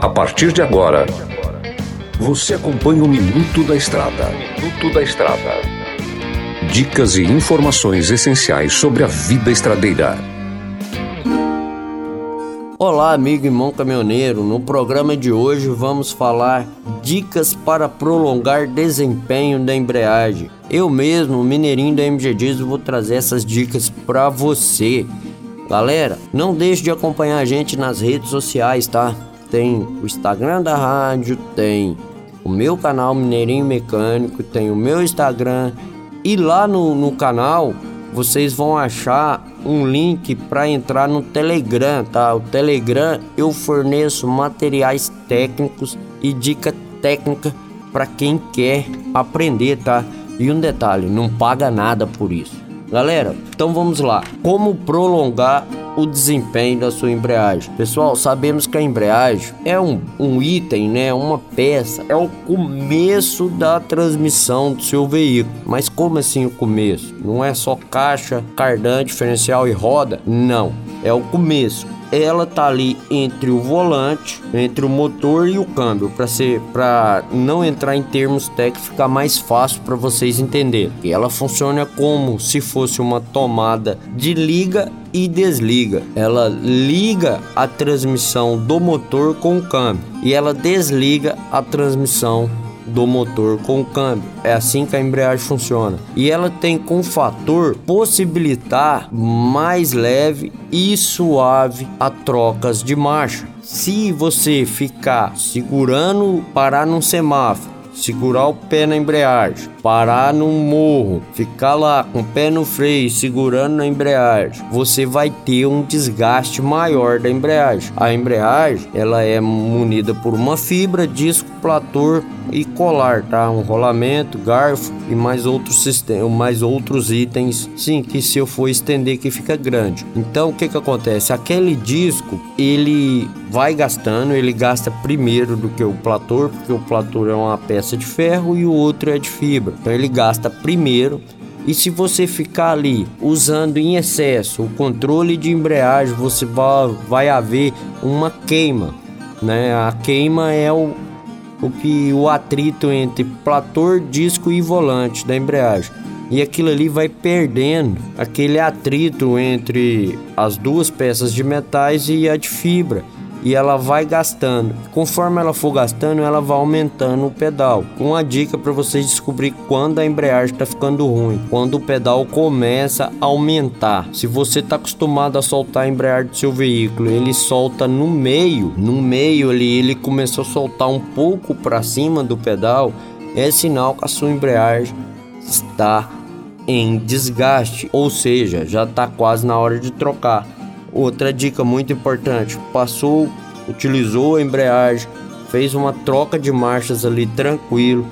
A partir de agora, você acompanha o Minuto da Estrada. Minuto da Estrada. Dicas e informações essenciais sobre a vida estradeira. Olá, amigo e irmão caminhoneiro. No programa de hoje vamos falar dicas para prolongar desempenho da embreagem. Eu mesmo, mineirinho da MG Diesel, vou trazer essas dicas para você. Galera, não deixe de acompanhar a gente nas redes sociais, tá? Tem o Instagram da rádio, tem o meu canal Mineirinho Mecânico, tem o meu Instagram e lá no, no canal vocês vão achar um link para entrar no Telegram, tá? O Telegram eu forneço materiais técnicos e dica técnica para quem quer aprender, tá? E um detalhe, não paga nada por isso. Galera, então vamos lá. Como prolongar o desempenho da sua embreagem. Pessoal, sabemos que a embreagem é um, um item, né, uma peça, é o começo da transmissão do seu veículo. Mas como assim o começo? Não é só caixa, cardan, diferencial e roda? Não, é o começo ela tá ali entre o volante, entre o motor e o câmbio, para ser para não entrar em termos técnicos, ficar mais fácil para vocês entenderem. E ela funciona como se fosse uma tomada de liga e desliga. Ela liga a transmissão do motor com o câmbio e ela desliga a transmissão do motor com o câmbio. É assim que a embreagem funciona. E ela tem como fator possibilitar mais leve e suave a trocas de marcha. Se você ficar segurando, parar num semáforo segurar o pé na embreagem, parar no morro, ficar lá com o pé no freio, segurando na embreagem, você vai ter um desgaste maior da embreagem. A embreagem, ela é munida por uma fibra, disco, plator e colar, tá? Um rolamento, garfo e mais outros sistemas, mais outros itens, sim, que se eu for estender que fica grande. Então, o que que acontece? Aquele disco, ele vai gastando, ele gasta primeiro do que o plator, porque o plator é uma peça de ferro e o outro é de fibra. Então ele gasta primeiro e se você ficar ali usando em excesso o controle de embreagem, você vai, vai haver uma queima, né? A queima é o, o que o atrito entre plator, disco e volante da embreagem. E aquilo ali vai perdendo aquele atrito entre as duas peças de metais e a de fibra e ela vai gastando. Conforme ela for gastando, ela vai aumentando o pedal. Uma dica para vocês descobrir quando a embreagem está ficando ruim, quando o pedal começa a aumentar. Se você está acostumado a soltar a embreagem do seu veículo, ele solta no meio, no meio ali ele começou a soltar um pouco para cima do pedal, é sinal que a sua embreagem está em desgaste, ou seja, já está quase na hora de trocar. Outra dica muito importante: passou, utilizou a embreagem, fez uma troca de marchas ali tranquilo,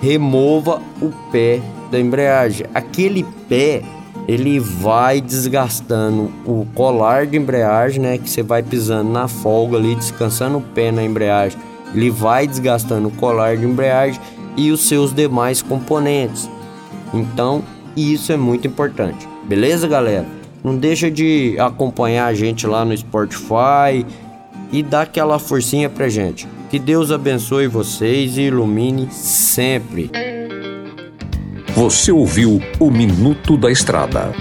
remova o pé da embreagem. Aquele pé ele vai desgastando o colar de embreagem, né? Que você vai pisando na folga ali, descansando o pé na embreagem. Ele vai desgastando o colar de embreagem e os seus demais componentes. Então, isso é muito importante. Beleza, galera? Não deixa de acompanhar a gente lá no Spotify e dar aquela forcinha pra gente. Que Deus abençoe vocês e ilumine sempre. Você ouviu o Minuto da Estrada.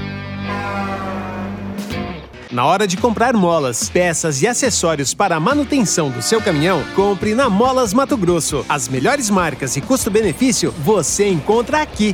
Na hora de comprar molas, peças e acessórios para a manutenção do seu caminhão, compre na Molas Mato Grosso. As melhores marcas e custo-benefício você encontra aqui.